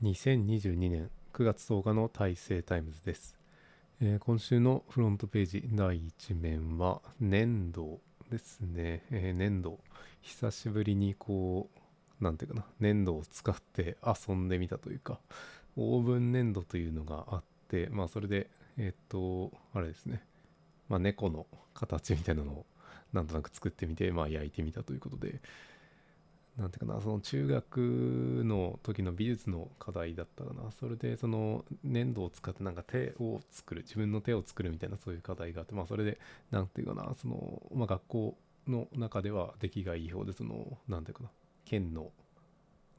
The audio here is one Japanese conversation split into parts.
2022年9月10日の大成タイムズです、えー今週のフロントページ第1面は粘土ですね、えー粘土久しぶりにこうなんていうかな。粘土を使って遊んでみたというかオーブン粘土というのがあってまあそれでえーっとあれですね。まあ猫の形みたいなのをなんとなく作ってみてまあ焼いてみたということでなんていうかなその中学の時の美術の課題だったかなそれでその粘土を使ってなんか手を作る自分の手を作るみたいなそういう課題があってまあそれでなんていうかなその、まあ、学校の中では出来がいい方でそのなんていうかな県の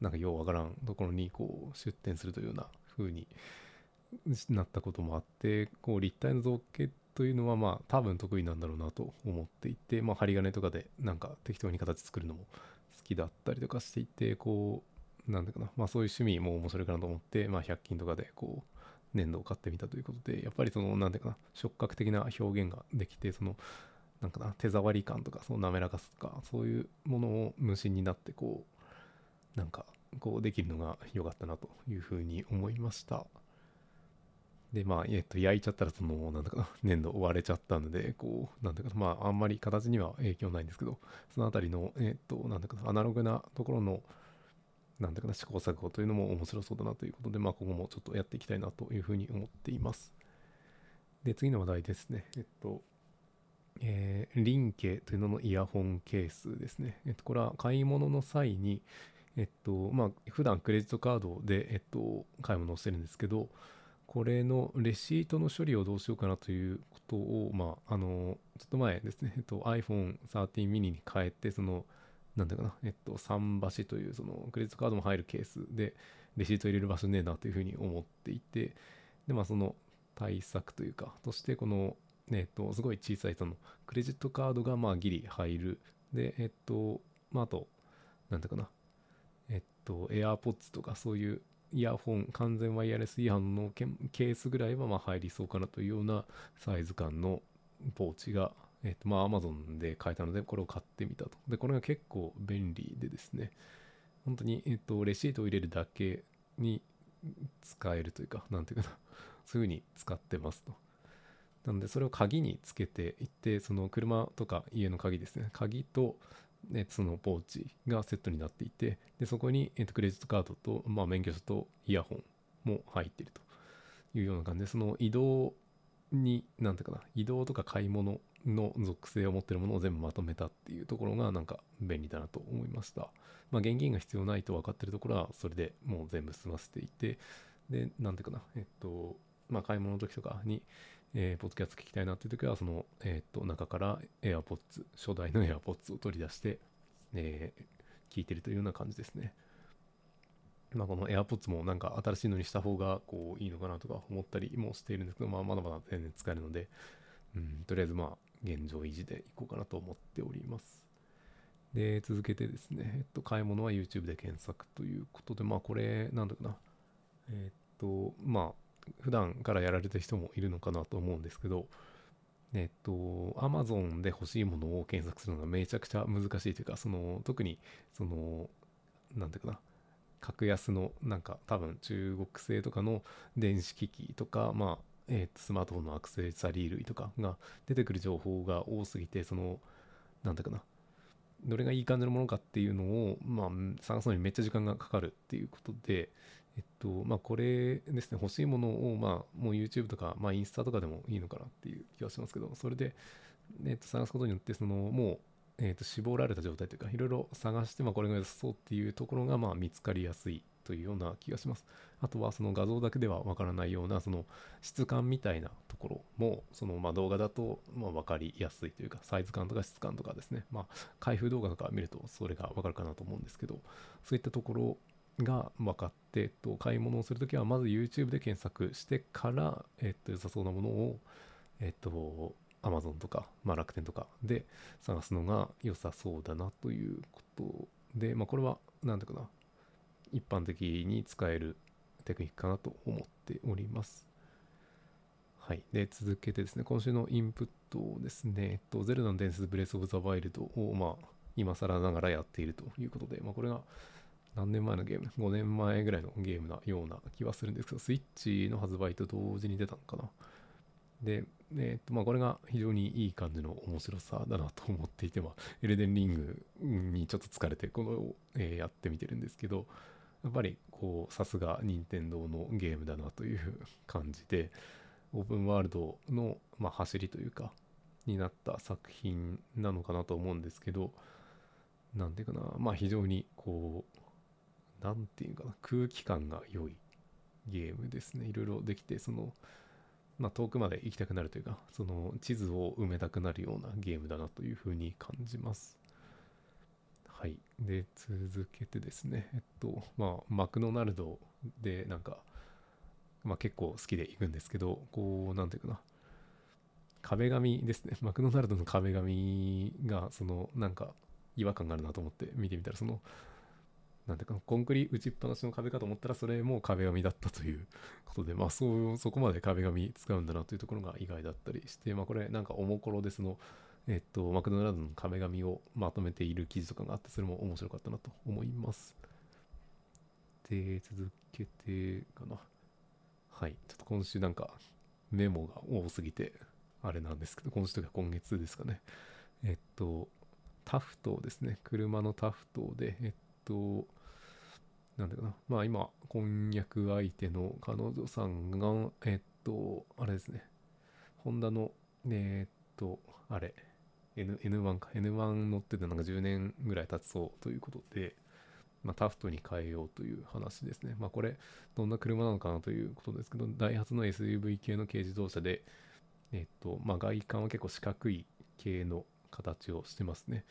なんかようわからんところにこう出展するというような風になったこともあってこう立体の造形っというのはまあ多分得意なんだろうなと思っていてまあ針金とかでなんか適当に形作るのも好きだったりとかしていてこうなんだかなまあそういう趣味も面白いかなと思ってまあ100均とかでこう粘土を買ってみたということでやっぱりそのなんていうかな触覚的な表現ができてそのなんかな手触り感とかその滑らかさとかそういうものを無心になってこうなんかこうできるのが良かったなというふうに思いました。で、まあ、えっと、焼いちゃったら、その、なんだか、粘土割れちゃったので、こう、なんだか、まあ、あんまり形には影響ないんですけど、そのあたりの、えっと、なんだか、アナログなところの、なんだか、試行錯誤というのも面白そうだなということで、まあ、今後もちょっとやっていきたいなというふうに思っています。で、次の話題ですね。えっと、えー、リンケというののイヤホンケースですね。えっと、これは買い物の際に、えっと、まあ、普段クレジットカードで、えっと、買い物をしてるんですけど、これのレシートの処理をどうしようかなということを、まあ、あの、ちょっと前ですね、えっと、iPhone 13 mini に変えて、その、なんだかな、えっと、桟橋という、その、クレジットカードも入るケースで、レシート入れる場所ねえなというふうに思っていて、で、まあ、その対策というか、として、この、えっと、すごい小さい、その、クレジットカードが、まあ、ギリ入る。で、えっと、まあ、あと、なんだかな、えっと、AirPods とかそういうイヤホン、完全ワイヤレスイヤホンのケースぐらいはま入りそうかなというようなサイズ感のポーチが、えっと、まあ Amazon で買えたので、これを買ってみたと。で、これが結構便利でですね、本当に、えっと、レシートを入れるだけに使えるというか、なんていうかな、そういう風に使ってますと。なので、それを鍵につけていって、その車とか家の鍵ですね、鍵と、えそのポーチがセットになっていて、でそこに、えっとクレジットカードと、まあ、免許証とイヤホンも入っているというような感じで、その移動に、なんていうかな、移動とか買い物の属性を持っているものを全部まとめたっていうところが、なんか便利だなと思いました。まあ、現金が必要ないと分かっているところは、それでもう全部済ませていて、で、なんていうかな、えっと、まあ、買い物の時とかに、えー、ポッドキャスト聞きたいなっていう時は、その、えっ、と、中から AirPods、初代の AirPods を取り出して、えー、聞いてるというような感じですね。まあ、この AirPods もなんか新しいのにした方が、こう、いいのかなとか思ったりもしているんですけど、まあ、まだまだ全然使えるので、うん、とりあえずまあ、現状維持でいこうかなと思っております。で、続けてですね、えっと、買い物は YouTube で検索ということで、まあ、これ、なんだかな、えっと、まあ、普段からやられてる人もいるのかなと思うんですけど、えっと、Amazon で欲しいものを検索するのがめちゃくちゃ難しいというか、その、特に、その、なんていうかな、格安の、なんか多分中国製とかの電子機器とか、まあ、えっと、スマートフォンのアクセサリー類とかが出てくる情報が多すぎて、その、なんていうかな、どれがいい感じのものかっていうのを、まあ、探すのにめっちゃ時間がかかるっていうことで、えっと、まあ、これですね、欲しいものを、まあ、もう YouTube とか、まあ、インスタとかでもいいのかなっていう気はしますけど、それで、えっと、探すことによって、その、もう、えっと、絞られた状態というか、いろいろ探して、まあ、これが良さそうっていうところが、まあ、見つかりやすいというような気がします。あとは、その画像だけではわからないような、その質感みたいなところも、その、まあ、動画だと、まあ、わかりやすいというか、サイズ感とか質感とかですね、まあ、開封動画とか見ると、それがわかるかなと思うんですけど、そういったところが分かって、えっと、買い物をするときは、まず YouTube で検索してから、えっと、良さそうなものを、えっと、Amazon とか、まあ、楽天とかで探すのが良さそうだなということで、まあ、これは、なんていうかな、一般的に使えるテクニックかなと思っております。はい。で、続けてですね、今週のインプットですね、えっと、ゼルダの伝説ブレスオブザワイルドを、まあ、今更ながらやっているということで、まあ、これが、何年前のゲーム ?5 年前ぐらいのゲームなような気はするんですけど、スイッチの発売と同時に出たのかな。で、えっと、まあ、これが非常にいい感じの面白さだなと思っていて、まあ、エルデンリングにちょっと疲れて、この、えー、やってみてるんですけど、やっぱり、こう、さすが任天堂のゲームだなという感じで、オープンワールドの、まあ、走りというか、になった作品なのかなと思うんですけど、なんていうかな、まあ非常にこう、なんていうかな、空気感が良いゲームですね。いろいろできて、その、まあ遠くまで行きたくなるというか、その地図を埋めたくなるようなゲームだなというふうに感じます。はい。で、続けてですね、えっと、まあ、マクドナルドでなんか、まあ結構好きで行くんですけど、こう、なんていうかな、壁紙ですね。マクドナルドの壁紙が、その、なんか、違和感があるなと思って見てみたら、その、なんていうか、コンクリ打ちっぱなしの壁かと思ったら、それも壁紙だったということで、まあ、そう、そこまで壁紙使うんだなというところが意外だったりして、まあ、これ、なんか、おもころで、その、えっと、マクドナルドの壁紙をまとめている記事とかがあって、それも面白かったなと思います。で、続けてかな。はい。ちょっと今週なんかメモが多すぎて、あれなんですけど、今週とか今月ですかね。えっと、タフトですね。車のタフトで、えっと、なんだかな。まあ今、婚約相手の彼女さんが、えっと、あれですね。ホンダの、えっと、あれ、N、N1 か。N1 乗っててなんか10年ぐらい経つそうということで、まあ、タフトに変えようという話ですね。まあこれ、どんな車なのかなということですけど、ダイハツの SUV 系の軽自動車で、えっと、まあ、外観は結構四角い系の形をしてますね。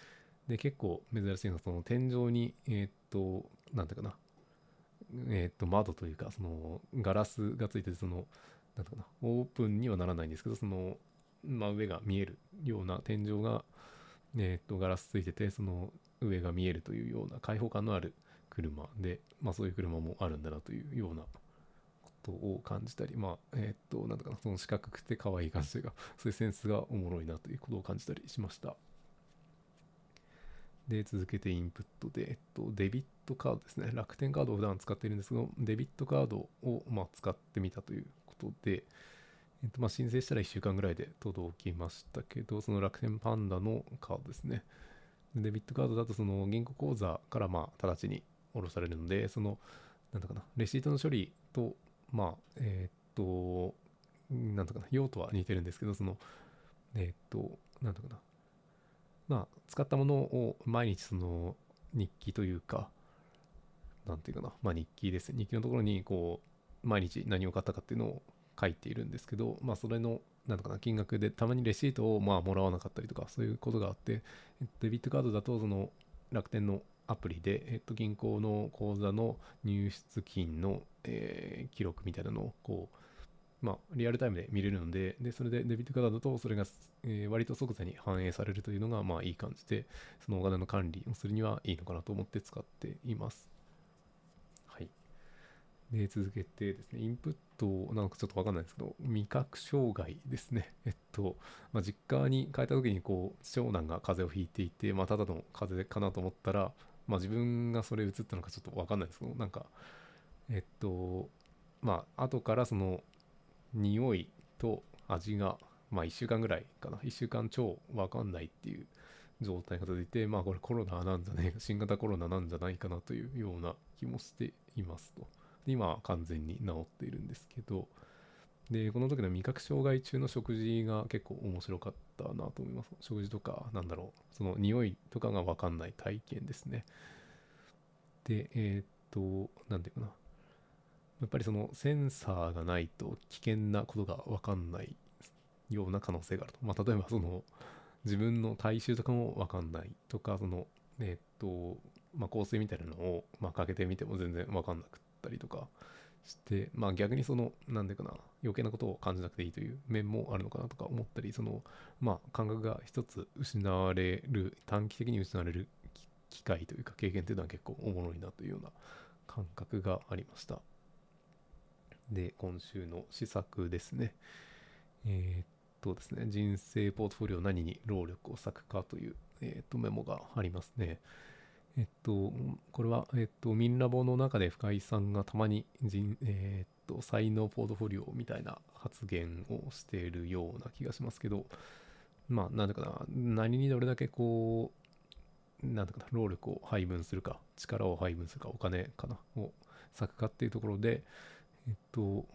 で、結構珍しいのは、その天井に、えっと、なんていうかな、えっと、窓というか、その、ガラスがついてて、その、なんていうかな、オープンにはならないんですけど、その、真上が見えるような天井が、えっと、ガラスついてて、その上が見えるというような開放感のある車で、まあそういう車もあるんだなというようなことを感じたり、まあ、えー、と、なんだかな、その四角くて可愛い感じが、そういうセンスがおもろいなということを感じたりしました。で、続けてインプットで、えっと、デビットカードですね。楽天カードを普段使っているんですけど、デビットカードを、ま、使ってみたということで、えっと、ま、申請したら1週間ぐらいで届きましたけど、その楽天パンダのカードですね。デビットカードだと、その銀行口座から、まあ、直ちに下ろされるので、その、なんだかな、レシートの処理と、まあ、え、っと、なんとかな、用途は似てるんですけど、その、え、っと、なんとかな、まあ、使ったものを毎日その日記というか、なんていうかな、まあ日記です。日記のところに、こう、毎日何を買ったかっていうのを書いているんですけど、まあそれの、なんとかな、金額でたまにレシートをまあもらわなかったりとか、そういうことがあって、デビットカードだと、その楽天のアプリで、えっと、銀行の口座の入出金の、えー、記録みたいなのを、こう、まあ、リアルタイムで見れるので、で、それでデビットカードだと、それが、えー、割と即座に反映されるというのが、まあ、いい感じで、そのお金の管理をするにはいいのかなと思って使っています。はい。で、続けてですね、インプット、なんかちょっとわかんないですけど、味覚障害ですね。えっと、まあ、実家に帰った時に、こう、長男が風邪をひいていて、まあ、ただの風邪かなと思ったら、まあ自分がそれ映ったのかちょっとわかんないですけど、なんか、えっと、まあ後からその匂いと味が、まあ1週間ぐらいかな、1週間超わかんないっていう状態が続いて、まあこれコロナなんじゃねえか、新型コロナなんじゃないかなというような気もしていますと。今は完全に治っているんですけど、で、この時の味覚障害中の食事が結構面白かったなと思います。食事とか、なんだろう、その匂いとかがわかんない体験ですね。で、えー、っと、なんていうかな。やっぱりそのセンサーがないと危険なことがわかんないような可能性があると。まあ、例えばその自分の体臭とかもわかんないとか、その、え、っと、まあ、香水みたいなのを、まあ、かけてみても全然わかんなくったりとか、して、まあ逆にその、なんでかな、余計なことを感じなくていいという面もあるのかなとか思ったり、その、まあ感覚が一つ失われる、短期的に失われる機会というか経験というのは結構おもろいなというような感覚がありました。で、今週の施策ですね。えー、っとですね、人生ポートフォリオ何に労力を割くかという、えー、っとメモがありますね。えっと、これは、えっと、ミンラボの中で深井さんがたまに人、えっと、才能ポートフォリオみたいな発言をしているような気がしますけど、まあ、なんだかな、何にどれだけこう、なんだかな、労力を配分するか、力を配分するか、お金かな、を割くかっていうところで、えっと、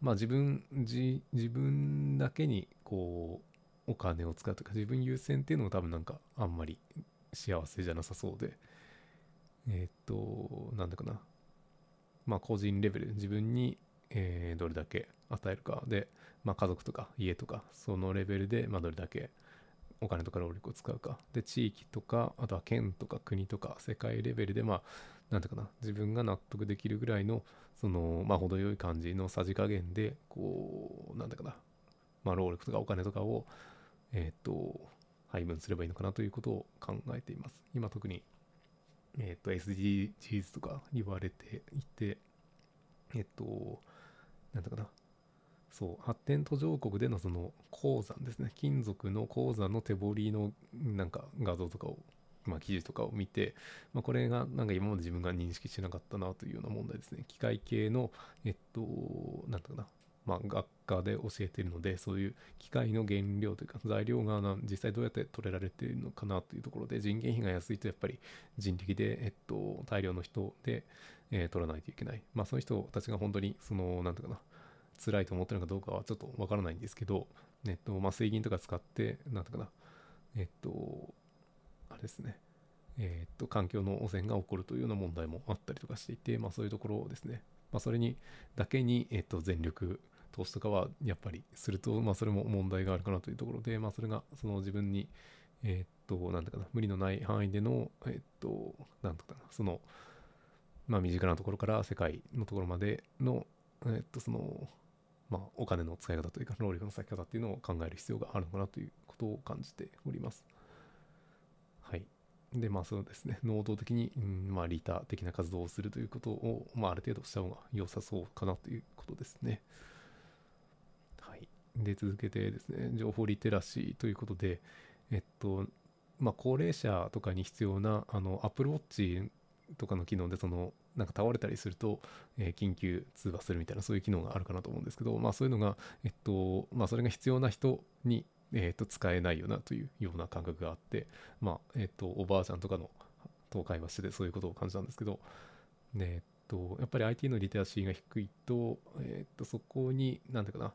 まあ自分、自自分だけにこう、お金を使うとか、自分優先っていうのも多分なんかあんまり幸せじゃなさそうで、え、っと、なんだかな。まあ、個人レベル、自分に、えー、どれだけ与えるかで、まあ、家族とか家とか、そのレベルで、まあ、どれだけお金とか労力を使うか。で、地域とか、あとは県とか国とか、世界レベルで、まあ、なんていうかな、自分が納得できるぐらいの、その、まあ、程よい感じのさじ加減で、こう、なんだかな、まあ、労力とかお金とかを、えっ、と、配分すればいいのかなということを考えています。今特にえっ、ー、と、SDGs とか言われていて、えっ、ー、と、なんだかな。そう、発展途上国でのその鉱山ですね。金属の鉱山の手彫りのなんか画像とかを、まあ記事とかを見て、まあこれがなんか今まで自分が認識してなかったなというような問題ですね。機械系の、えっと、なんだかな。まあ、学科で教えているのでそういう機械の原料というか材料が実際どうやって取れられているのかなというところで人件費が安いとやっぱり人力で、えっと、大量の人で、えー、取らないといけないまあその人たちが本当にそのなんていうかな辛いと思ってるのかどうかはちょっとわからないんですけど、えっとまあ、水銀とか使ってなんていうかなえっとですねえっと環境の汚染が起こるというような問題もあったりとかしていて、まあ、そういうところをですねまあ、それにだけに、えっと、全力投資とかはやっぱりすると、まあ、それも問題があるかなというところで、まあ、それがその自分に、え、っと、なんだかな、無理のない範囲での、え、っと、なんだかな、その、まあ、身近なところから世界のところまでの、え、っと、その、まあ、お金の使い方というか、労力の割き方っていうのを考える必要があるのかなということを感じております。で、まあそうですね、能動的に、うん、まあリーター的な活動をするということを、まあある程度した方が良さそうかなということですね。はいで続けてですね、情報リテラシーということで、えっと、まあ、高齢者とかに必要な、あの、Apple Watch とかの機能で、その、なんか倒れたりすると、えー、緊急通話するみたいな、そういう機能があるかなと思うんですけど、まあ、そういうのが、えっと、まあ、それが必要な人に、えっと、使えないよなというような感覚があって、まあ、えっと、おばあちゃんとかの、と会話してて、そういうことを感じたんですけど、ね、えっと、やっぱり IT のリテラシーが低いと、えっと、そこに、なんていうかな、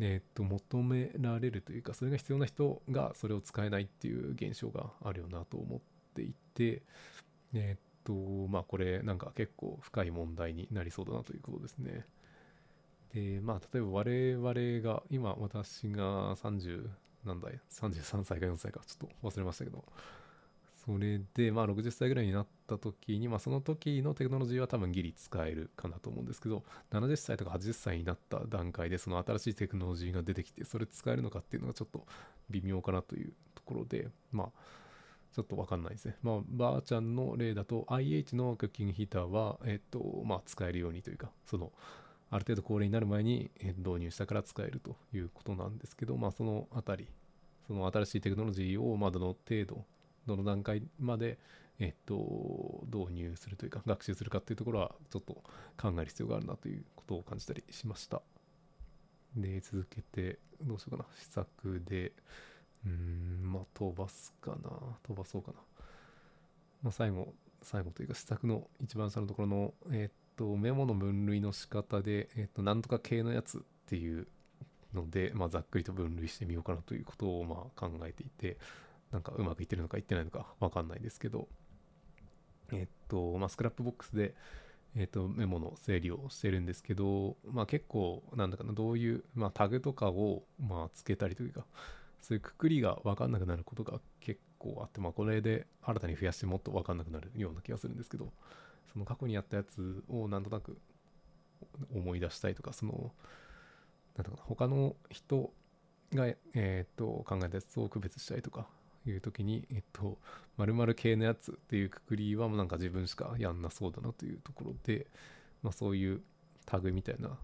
えっと求められるというかそれが必要な人がそれを使えないっていう現象があるよなと思っていてえっとまあこれなんか結構深い問題になりそうだなということですね。でまあ例えば我々が今私が30何代33歳か4歳かちょっと忘れましたけどそれで、まあ、60歳ぐらいになった時に、まあ、その時のテクノロジーは多分ギリ使えるかなと思うんですけど、70歳とか80歳になった段階で、その新しいテクノロジーが出てきて、それ使えるのかっていうのがちょっと微妙かなというところで、まあ、ちょっとわかんないですね。まあ、ばあちゃんの例だと、IH のクッキングヒーターは、えっと、まあ、使えるようにというか、その、ある程度高齢になる前に導入したから使えるということなんですけど、まあ、そのあたり、その新しいテクノロジーを、まあ、どの程度、どの段階まで、えっと、導入するというか、学習するかっていうところは、ちょっと考える必要があるなということを感じたりしました。で、続けて、どうしようかな。試作で、うーん、まあ、飛ばすかな。飛ばそうかな。まあ、最後、最後というか、試作の一番下のところの、えっと、メモの分類の仕方で、えっと、なんとか系のやつっていうので、まあ、ざっくりと分類してみようかなということを、まあ、考えていて、なんかうまくいってるのかいってないのかわかんないですけど、えっと、まあ、スクラップボックスで、えっと、メモの整理をしてるんですけど、まあ、結構、なんだかな、どういう、まあ、タグとかを、まあ、つけたりというか、そういうくくりがわかんなくなることが結構あって、まあ、これで新たに増やしてもっとわかんなくなるような気がするんですけど、その過去にやったやつをなんとなく思い出したいとか、その、なんだかな、他の人が、えっ、と、考えたやつを区別したいとか、いう時に、えっと、〇〇系のやつっていうくくりはもうなんか自分しかやんなそうだなというところで、まあそういうタグみたいなの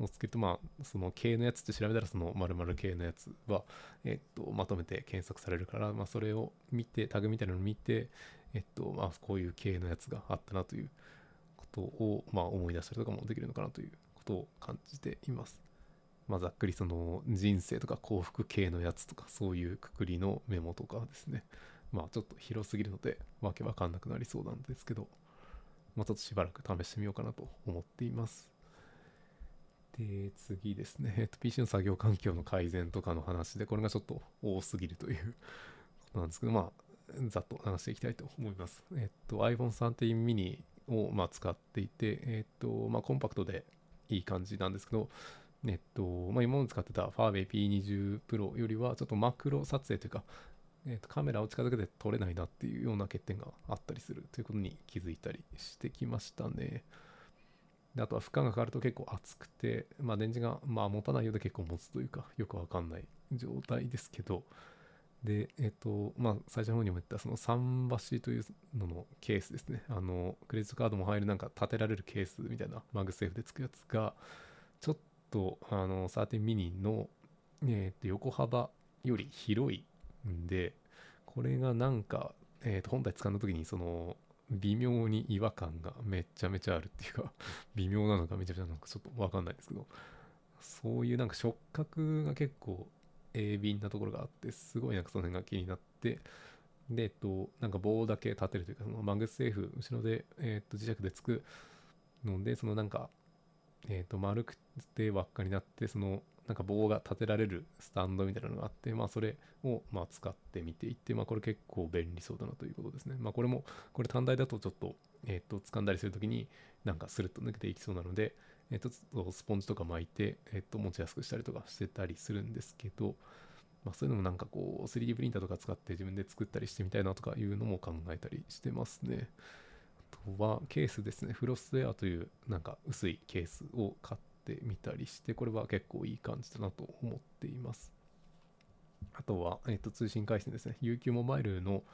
をつけると、まあその系のやつって調べたらその〇〇系のやつは、えっと、まとめて検索されるから、まあそれを見て、タグみたいなのを見て、えっと、まあ、こういう系のやつがあったなということを、まあ、思い出したりとかもできるのかなということを感じています。まあ、ざっくりその人生とか幸福系のやつとかそういうくくりのメモとかですね。まあちょっと広すぎるのでわけわかんなくなりそうなんですけど、まあちょっとしばらく試してみようかなと思っています。で、次ですね。えっと、PC の作業環境の改善とかの話で、これがちょっと多すぎるということなんですけど、まあ、ざっと話していきたいと思います。えっと、iPhone 13 mini を、ま、使っていて、えっと、まあ、コンパクトでいい感じなんですけど、えっと、まあ、今まで使ってた Huawei P20 Pro よりは、ちょっとマクロ撮影というか、えー、とカメラを近づけて撮れないなっていうような欠点があったりするということに気づいたりしてきましたね。であとは負荷がかかると結構熱くて、まあ、電池がまあ持たないようで結構持つというかよくわかんない状態ですけどでえっ、とまあ最初の方にも言ったその桟橋というののケースですね。あのクレジットカードも入るなんか立てられるケースみたいな MagSafe でつくやつがちょっとあの13ミニの、えー、と横幅より広いんでこれがなんか、えー、と本体使う時にその微妙に違和感がめちゃめちゃあるっていうか 微妙なのかめちゃめちゃなんかちょっとわかんないですけどそういうなんか触覚が結構鋭敏なところがあってすごいなんかその辺が気になってでえっとなんか棒だけ立てるというかその MagSafe 後ろで、えっと磁石でつくのでそのなんかえっと丸くて輪っかになってそのなんか棒が立てられるスタンドみたいなのがあって、まあそれをまあ使ってみていって、まあこれ結構便利そうだなということですね。まあこれも、これ単体だとちょっと、えっ、ー、と、掴んだりするときになんかスルッと抜けていきそうなので、えっ、と、スポンジとか巻いて、えっ、と、持ちやすくしたりとかしてたりするんですけど、まあそういうのもなんかこう、3D プリンターとか使って自分で作ったりしてみたいなとかいうのも考えたりしてますね。あとはケースですね。フロスウェアというなんか薄いケースを買ってみたりして、これは結構いい感じだなと思っています。あとは、えっと、通信回線ですね。UQ モバイルの、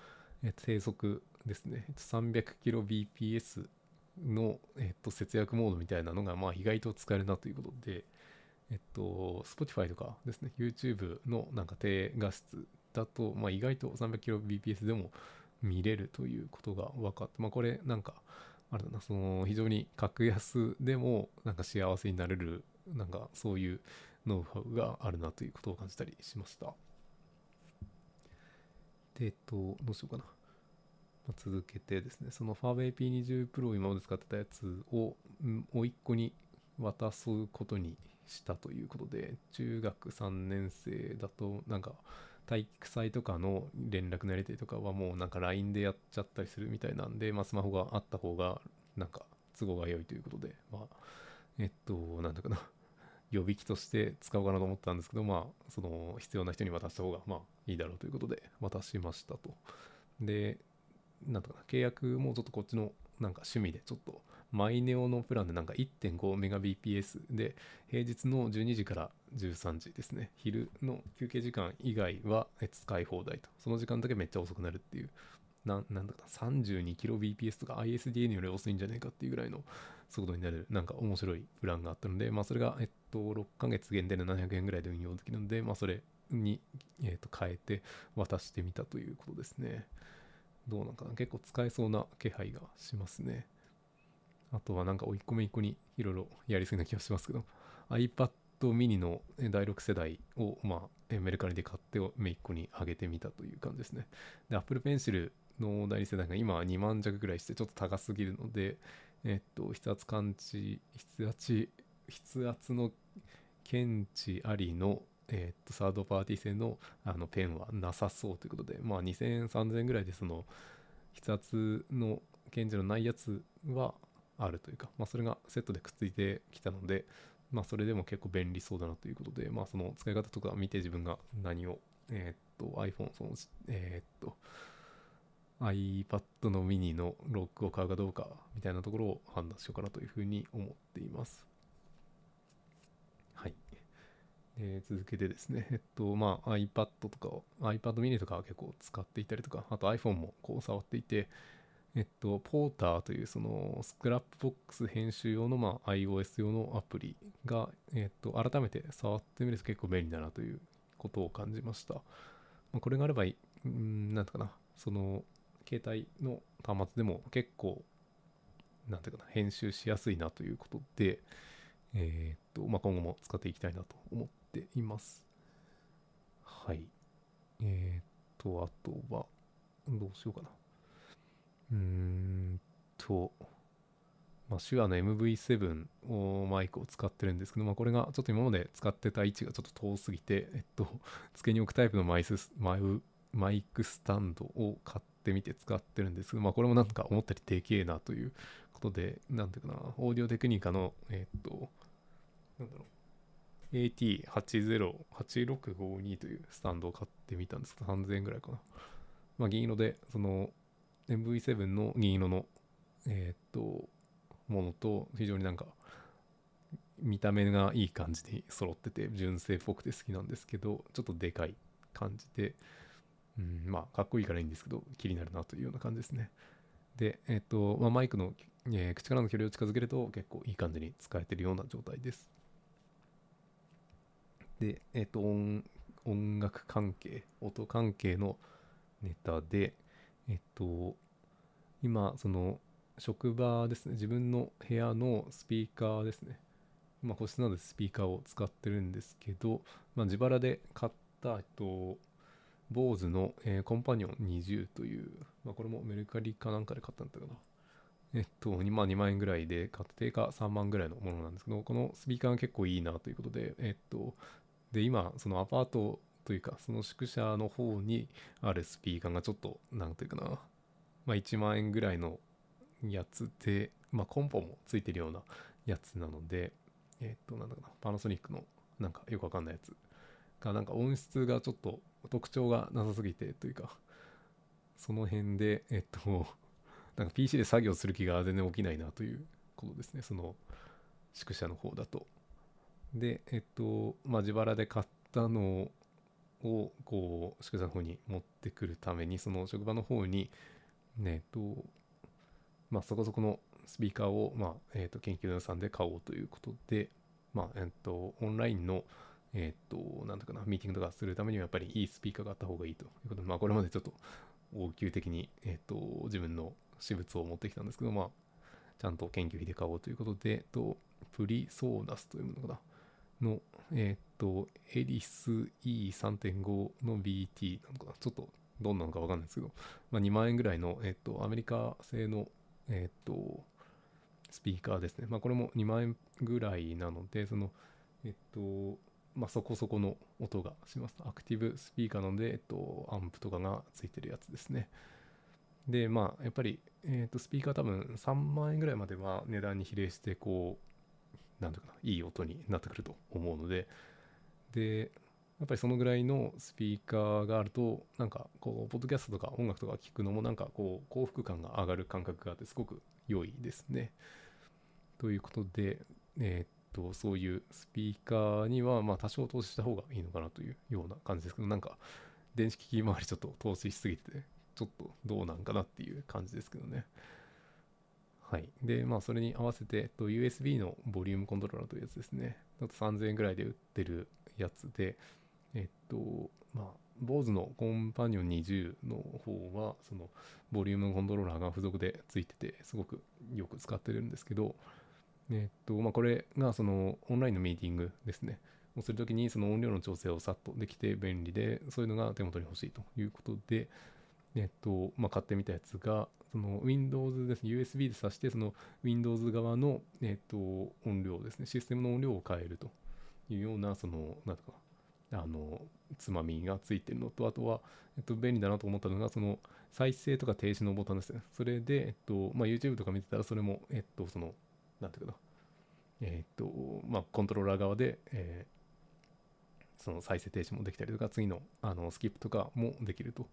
えっと、低速ですね。300kbps の、えっと、節約モードみたいなのが、まあ、意外と使えるなということで、えっと、Spotify とかですね、YouTube のなんか低画質だと、まあ、意外と 300kbps でも見れるということが分かって、まあ、これなんか、あれだな、その非常に格安でもなんか幸せになれる、なんかそういうノウハウがあるなということを感じたりしました。で、えっと、どうしようかな。続けてですね、その Huawei P20 Pro を今まで使ってたやつを、もう一個に渡すことにしたということで、中学3年生だと、なんか、体育祭とかの連絡のやり取りとかはもうなんか LINE でやっちゃったりするみたいなんで、まあ、スマホがあった方がなんか都合が良いということで、まあ、えっと、なんだかな、予備機として使おうかなと思ったんですけど、まあ、その必要な人に渡した方がまあいいだろうということで渡しましたと。で、なんとかな、契約もちょっとこっちのなんか趣味でちょっとマイネオのプランでなんか 1.5Mbps で平日の12時から13時ですね。昼の休憩時間以外は使い放題と。その時間だけめっちゃ遅くなるっていう。ななんだかな。32kbps とか ISDN より遅いんじゃないかっていうぐらいの速度になるなんか面白いプランがあったのでまあそれがえっと6ヶ月限定で700円ぐらいで運用できるのでまあそれに、えっと変えて渡してみたということですね。どうなんかな。結構使えそうな気配がしますね。あとはなんか追い込め一個にいろいろやりすぎな気がしますけど。iPad mini の第6世代を、まあ、メルカリで買ってめいっ子に上げてみたという感じですね。で、Apple Pencil の第2世代が今2万弱ぐらいしてちょっと高すぎるので、えっと、筆圧感知、筆圧、筆圧の検知ありの、えっと、サードパーティー製のあのペンはなさそうということで、まあ2000円、3000円ぐらいでその筆圧の検知のないやつはあるというか、まあそれがセットでくっついてきたので、まあそれでも結構便利そうだなということで、まあその使い方とか見て自分が何を、えー、っと iPhone、その、えー、っと iPad のミニのロックを買うかどうかみたいなところを判断しようかなというふうに思っています。はい。で続けてですね、えっと、まあ iPad とか iPad mini とかは結構使っていたりとか、あと iPhone もこう触っていて、えっと、ポーターというそのスクラップボックス編集用のまあ iOS 用のアプリが、えっと、改めて触ってみると結構便利だなということを感じました。まあ、これがあれば、うん、なんとかな、その、携帯の端末でも結構なんていうかな編集しやすいなということでえ、っとまあ今後も使っていきたいなと思っています。はい。えー、っとあとはどうしようかな。うーんとまあ、手話の MV7 をマイクを使ってるんですけど、まあ、これがちょっと今まで使ってた位置がちょっと遠すぎて、えっと、付けに置くタイプのマイスマイマイクスタンドを買ってみて使ってるんですけど、まあ、これもなんか思ったよりでけえなということで、なんていうかな、オーディオテクニカの、えっと、なんだろう、AT808652 というスタンドを買ってみたんです。けど、3000円ぐらいかな。まあ、銀色で、その MV7 の銀色の、えっと、ものと非常になんか見た目がいい感じに揃ってて純正っぽくて好きなんですけどちょっとでかい感じで、うん、まあかっこいいからいいんですけど気になるなというような感じですね。でえっ、と、まあ、マイクの、えー、口からの距離を近づけると結構いい感じに使えてるような状態です。でえっ、と音音楽関係音関係のネタでえっ、と今その職場ですね。自分の部屋のスピーカーですね。まあ個室なのでスピーカーを使ってるんですけど、まあ、自腹で買った、えっと、BOSE の、えー、コンパニオン20という、まあ、これもメルカリかなんかで買ったんだったかな。えっと、2, まあ、2万円ぐらいで買って定価3万ぐらいのものなんですけど、このスピーカーが結構いいなということで、えっと、で、今、そのアパートというか、その宿舎の方にあるスピーカーがちょっと、なんていうかな、まあ、1万円ぐらいのやつで、まあ、コンポもついてるようなやつなので、えっ、と、なんだかな、パナソニックのなんかよくわかんないやつが、なんか音質がちょっと特徴がなさすぎてというか、その辺で、えっと、なんか PC で作業する気が全然起きないなということですね、その宿舎の方だと。で、えっと、まあ、自腹で買ったのを、こう、宿舎の方に持ってくるために、その職場の方に、ね、えっと、まあ、そこそこのスピーカーを、まあえー、と研究の予算で買おうということで、まあえー、とオンラインの、えっ、と、なんとかな、ミーティングとかするためにはやっぱりいいスピーカーがあった方がいいということで、まあ、これまでちょっと応急的に、えっ、と、自分の私物を持ってきたんですけど、まあ、ちゃんと研究費で買おうということで、えっと、プリソーナスというものかな、の、えっ、と、エリス E3.5 の BT なのかな、ちょっとどんなのかわかんないですけど、まあ、2万円ぐらいの、えっ、と、アメリカ製のえっ、と、スピーカーですね。まあ、これも2万円ぐらいなので、その、えっと、まあ、そこそこの音がします。アクティブスピーカーなので、えっと、アンプとかがついてるやつですね。で、まあ、やっぱり、えっと、スピーカー多分3万円ぐらいまでは値段に比例して、こう、なんていうかな、いい音になってくると思うので、で、やっぱりそのぐらいのスピーカーがあるとなんかこうポッドキャストとか音楽とか聞くのもなんかこう幸福感が上がる感覚があってすごく良いですね。ということで、えー、っとそういうスピーカーにはまあ多少投資した方がいいのかなというような感じですけどなんか電子機器周りちょっと投資しすぎててちょっとどうなんかなっていう感じですけどね。はい。で、まあ、それに合わせて、と、USB のボリュームコントローラーというやつですね。あと3000円ぐらいで売ってるやつで、えっと、まあ、BOSE のコンパニオン20の方は、その、ボリュームコントローラーが付属で付いてて、すごくよく使ってるんですけど、えっと、まあ、これが、その、オンラインのミーティングですね。をするときに、その音量の調整をさっとできて便利で、そういうのが手元に欲しいということで、えっと、まあ、買ってみたやつが、その Windows ですね、USB で挿して、その Windows 側の、えっと、音量ですね、システムの音量を変えるというような、その、なんとか、あのつまみがついてるのとあとは、えっと、便利だなと思ったのがその再生とか停止のボタンですね。それで、えっとまあ、YouTube とか見てたらそれもえっとそのなんていうかなえっとまあコントローラー側で、えー、その再生停止もできたりとか次のあのスキップとかもできると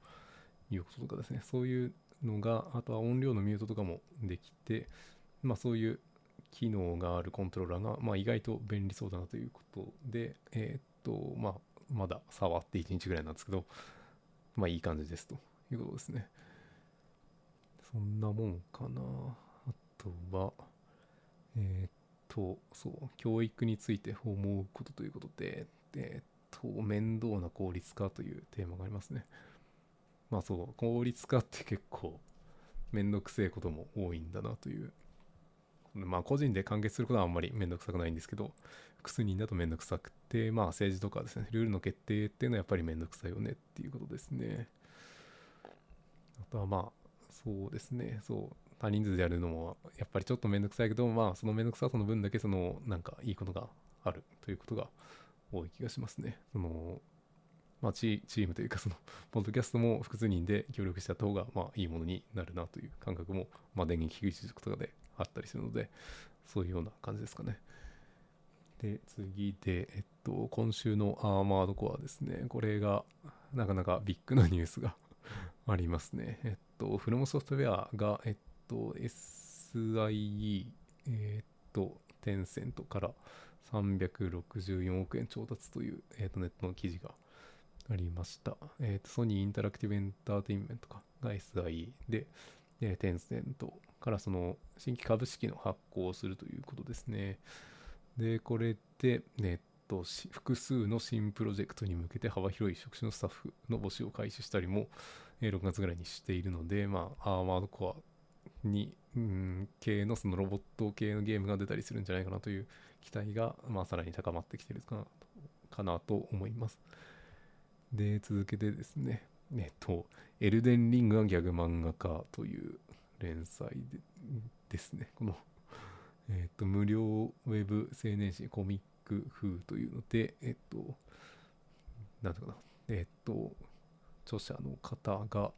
いうこととかですね。そういうのがあとは音量のミュートとかもできてまあそういう機能があるコントローラーが、まあ、意外と便利そうだなということで、えー、っと、まあ、まだ触って1日ぐらいなんですけど、まあいい感じですということですね。そんなもんかな。あとは、えー、っと、そう、教育について思うことということで、えー、っと、面倒な効率化というテーマがありますね。まあそう効率化って結構めんどくせえことも多いんだなという。まあ個人で完結することはあんまりめんどくさくないんですけど複数人だとめんどくさくてまあ政治とかですねルールの決定っていうのはやっぱりめんどくさいよねっていうことですね。あとはまあそうですねそう多人数でやるのもやっぱりちょっとめんどくさいけどまあそのめんどくささの分だけそのなんかいいことがあるということが多い気がしますね。そのまあチームというかその ポッドキャストも複数人で協力しちゃった方がまあいいものになるなという感覚もまあ電源聞く術とかであったりするのでそういうような感じですかね。で次でえっと今週のアーマードコアですね。これがなかなかビッグなニュースが ありますね。えっとフロムソフトウェアがえっと SIE えっとテンセントから364億円調達という、えっとネットの記事がありました。えっ、と、ソニーインタラクティブエンターテインメントかが SIE で、えー、テンセントからその新規株式の発行をするということですね。で、これで、えっと、複数の新プロジェクトに向けて幅広い職種のスタッフの募集を開始したりも、えー、6月ぐらいにしているので、まあ、アーマードコアに、うん、系のそのロボット系のゲームが出たりするんじゃないかなという期待が、まあ、さらに高まってきているかなかなと思います。で、続けてですね、えっと、エルデンリングがギャグ漫画家という連載でですね、この、えっと、無料ウェブ青年誌コミック風というので、えっと、なんていうかな、えっと、著者の方が、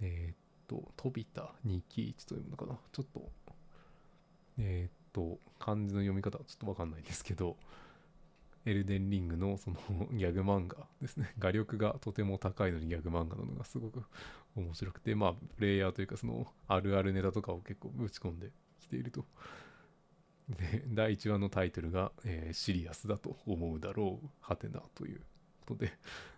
えっと、飛田二木一というものかな、ちょっと、えっと、漢字の読み方はちょっとわかんないですけど、エルデンリングのその ギャグ漫画ですね。画力がとても高いのにギャグ漫画なのがすごく面白くて、まあ、プレイヤーというかそのあるあるネタとかを結構ぶち込んできていると。で、第1話のタイトルが、えー、シリアスだと思うだろう、はてなということで、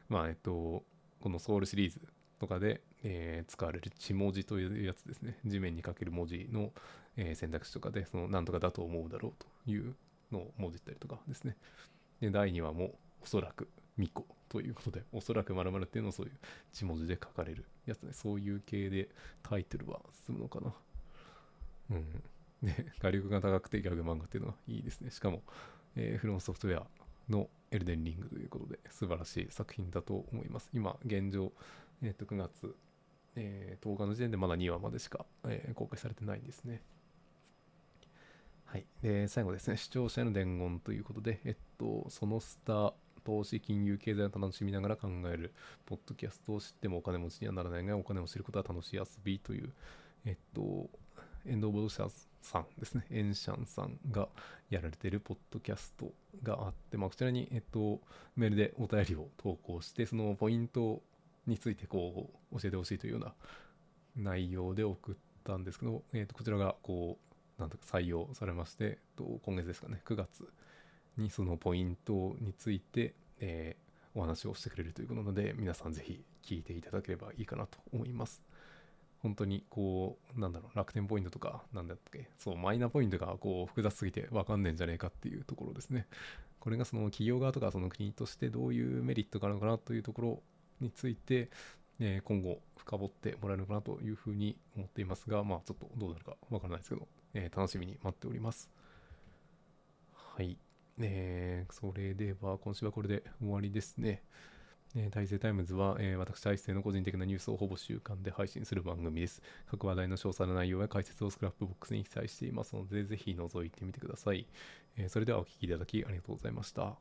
まあ、えっと、このソウルシリーズとかで、えー、使われる地文字というやつですね。地面に書ける文字の、えー、選択肢とかで、そのなんとかだと思うだろうというのを文字ったりとかですね。で、第2話もおそらく巫女ということで、おそらく〇〇っていうのをそういう字文字で書かれるやつね。そういう系でタイトルは進むのかな。うん。で、画力が高くてギャグ漫画っていうのはいいですね。しかも、えー、フロンソフトウェアのエルデンリングということで素晴らしい作品だと思います。今、現状、えっ、ー、と、9月、えー、10日の時点でまだ2話までしか、えー、公開されてないんですね。はい。で、最後ですね、視聴者への伝言ということで、えっと、そのスター、投資、金融、経済を楽しみながら考える、ポッドキャストを知ってもお金持ちにはならないが、お金を知ることは楽しい遊びという、えっと、エンド・オブ・ドシャさんですね、エンシャンさんがやられているポッドキャストがあって、まあ、こちらに、えっと、メールでお便りを投稿して、そのポイントについてこう教えてほしいというような内容で送ったんですけど、えっと、こちらがこうなんとか採用されまして、今月ですかね、9月にそのポイントについて、えー、お話をしてくれるということなので、皆さんぜひ聞いていただければいいかなと思います。本当にこう、なんだろう、楽天ポイントとか、なんだっけ、そう、マイナポイントがこう複雑すぎてわかんねえんじゃねえかっていうところですね。これがその企業側とかその国としてどういうメリットがあるのかなというところについて、え、今後深掘ってもらえるのかなというふうに思っていますが、まあちょっとどうなるかわからないですけど、えー、楽しみに待っております。はい。えー、それでは今週はこれで終わりですね。えー、大勢タイムズは、えー、私、大勢の個人的なニュースをほぼ週間で配信する番組です。各話題の詳細な内容や解説を Scrapbox に記載していますので、ぜひ覗いてみてください。えー、それではお聴きいただきありがとうございました。